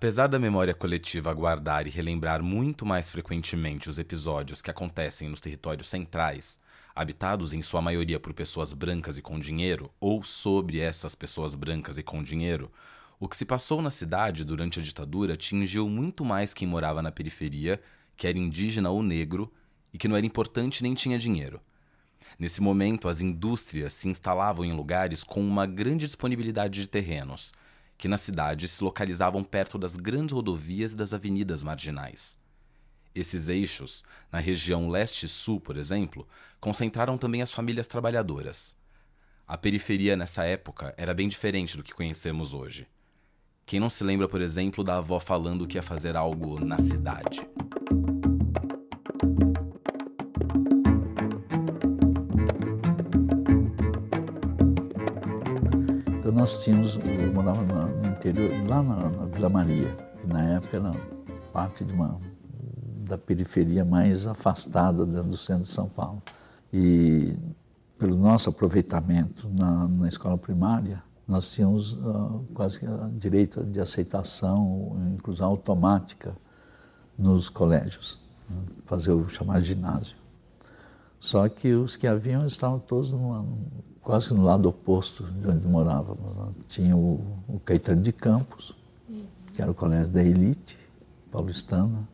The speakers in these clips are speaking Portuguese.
Apesar da memória coletiva guardar e relembrar muito mais frequentemente os episódios que acontecem nos territórios centrais, habitados em sua maioria por pessoas brancas e com dinheiro, ou sobre essas pessoas brancas e com dinheiro, o que se passou na cidade durante a ditadura atingiu muito mais quem morava na periferia, que era indígena ou negro, e que não era importante nem tinha dinheiro. Nesse momento, as indústrias se instalavam em lugares com uma grande disponibilidade de terrenos que na cidade se localizavam perto das grandes rodovias e das avenidas marginais. Esses eixos, na região leste sul, por exemplo, concentraram também as famílias trabalhadoras. A periferia nessa época era bem diferente do que conhecemos hoje. Quem não se lembra, por exemplo, da avó falando que ia fazer algo na cidade? Então nós tínhamos, eu morava no interior, lá na, na Vila Maria, que na época era parte de uma, da periferia mais afastada do centro de São Paulo. E pelo nosso aproveitamento na, na escola primária, nós tínhamos uh, quase direito de aceitação, inclusão automática nos colégios, né, fazer o chamado ginásio. Só que os que haviam estavam todos numa, quase que no lado oposto de onde morávamos. Tinha o, o Caetano de Campos, que era o colégio da elite paulistana,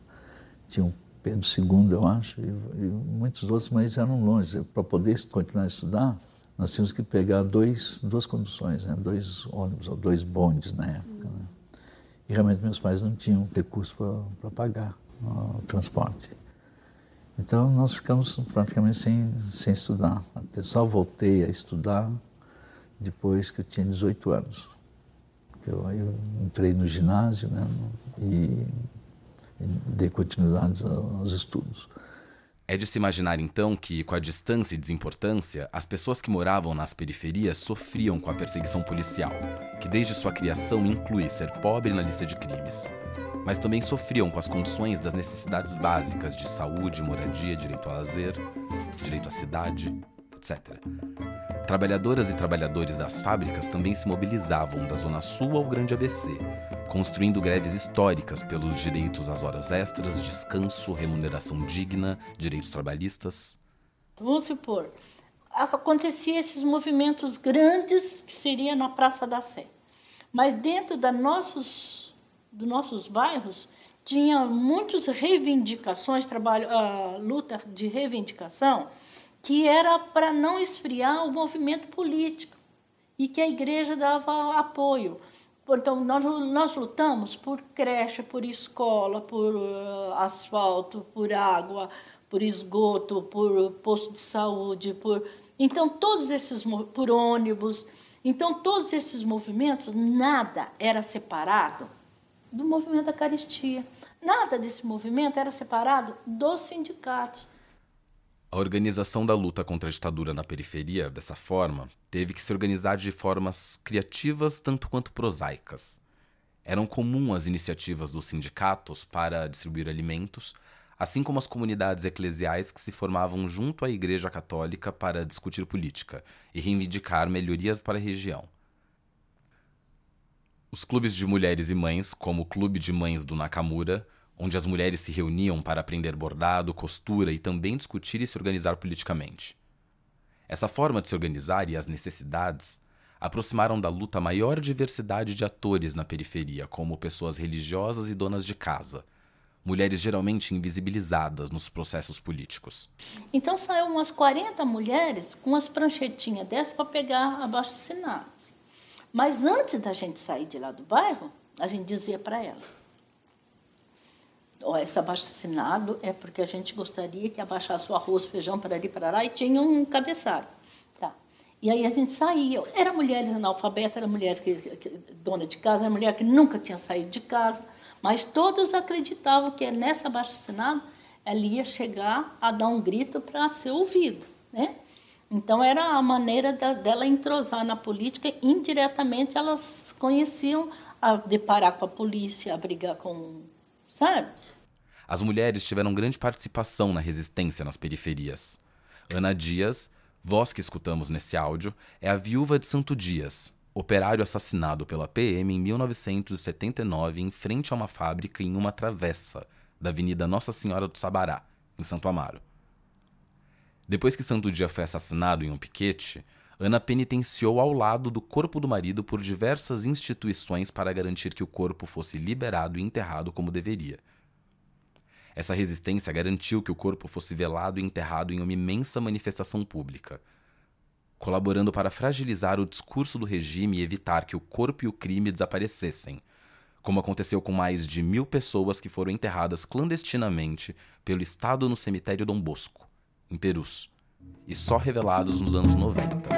tinha o Pedro II, eu acho, e, e muitos outros, mas eram longe. Para poder continuar a estudar, nós tínhamos que pegar dois, duas conduções, né? dois ônibus ou dois bondes na época. Né? E realmente meus pais não tinham recurso para pagar o transporte. Então nós ficamos praticamente sem, sem estudar. Só voltei a estudar depois que eu tinha 18 anos. Eu, aí eu entrei no ginásio né, e, e dei continuidade aos estudos. É de se imaginar então que, com a distância e desimportância, as pessoas que moravam nas periferias sofriam com a perseguição policial, que desde sua criação inclui ser pobre na lista de crimes mas também sofriam com as condições das necessidades básicas de saúde, moradia, direito a lazer, direito à cidade, etc. Trabalhadoras e trabalhadores das fábricas também se mobilizavam da Zona Sul ao Grande ABC, construindo greves históricas pelos direitos às horas extras, descanso, remuneração digna, direitos trabalhistas. Vamos supor, acontecia esses movimentos grandes que seria na Praça da Sé. Mas dentro da nossos dos nossos bairros tinha muitas reivindicações, trabalho, a luta de reivindicação, que era para não esfriar o movimento político e que a igreja dava apoio. Então, nós, nós lutamos por creche, por escola, por uh, asfalto, por água, por esgoto, por posto de saúde, por então todos esses por ônibus. Então todos esses movimentos nada era separado do movimento da caristia. Nada desse movimento era separado dos sindicatos. A organização da luta contra a ditadura na periferia, dessa forma, teve que se organizar de formas criativas tanto quanto prosaicas. Eram comuns as iniciativas dos sindicatos para distribuir alimentos, assim como as comunidades eclesiais que se formavam junto à Igreja Católica para discutir política e reivindicar melhorias para a região. Os clubes de mulheres e mães, como o Clube de Mães do Nakamura, onde as mulheres se reuniam para aprender bordado, costura e também discutir e se organizar politicamente. Essa forma de se organizar e as necessidades aproximaram da luta a maior diversidade de atores na periferia, como pessoas religiosas e donas de casa, mulheres geralmente invisibilizadas nos processos políticos. Então saiu umas 40 mulheres com as pranchetinhas dessas para pegar abaixo assinado. Mas antes da gente sair de lá do bairro, a gente dizia para elas: oh, esse abaixo-assinado é porque a gente gostaria que abaixasse o arroz, feijão para ali para lá e tinha um cabeçalho. Tá. E aí a gente saía. Era mulheres analfabetas, era mulher que, que, dona de casa, era mulher que nunca tinha saído de casa, mas todas acreditavam que nessa abaixo-assinado ela ia chegar a dar um grito para ser ouvido. Né? Então era a maneira dela entrosar na política, indiretamente elas conheciam a deparar com a polícia, a brigar com, sabe? As mulheres tiveram grande participação na resistência nas periferias. Ana Dias, voz que escutamos nesse áudio, é a viúva de Santo Dias, operário assassinado pela PM em 1979 em frente a uma fábrica em uma travessa da Avenida Nossa Senhora do Sabará, em Santo Amaro. Depois que Santo Dia foi assassinado em um piquete, Ana penitenciou ao lado do corpo do marido por diversas instituições para garantir que o corpo fosse liberado e enterrado como deveria. Essa resistência garantiu que o corpo fosse velado e enterrado em uma imensa manifestação pública, colaborando para fragilizar o discurso do regime e evitar que o corpo e o crime desaparecessem, como aconteceu com mais de mil pessoas que foram enterradas clandestinamente pelo Estado no cemitério Dom Bosco, em Perus, e só revelados nos anos 90.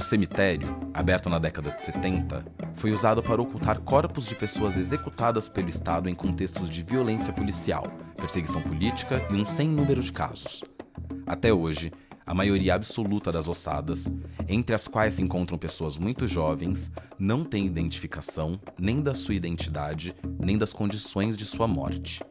O cemitério, aberto na década de 70, foi usado para ocultar corpos de pessoas executadas pelo Estado em contextos de violência policial, perseguição política e um sem número de casos. Até hoje, a maioria absoluta das ossadas, entre as quais se encontram pessoas muito jovens, não tem identificação nem da sua identidade, nem das condições de sua morte.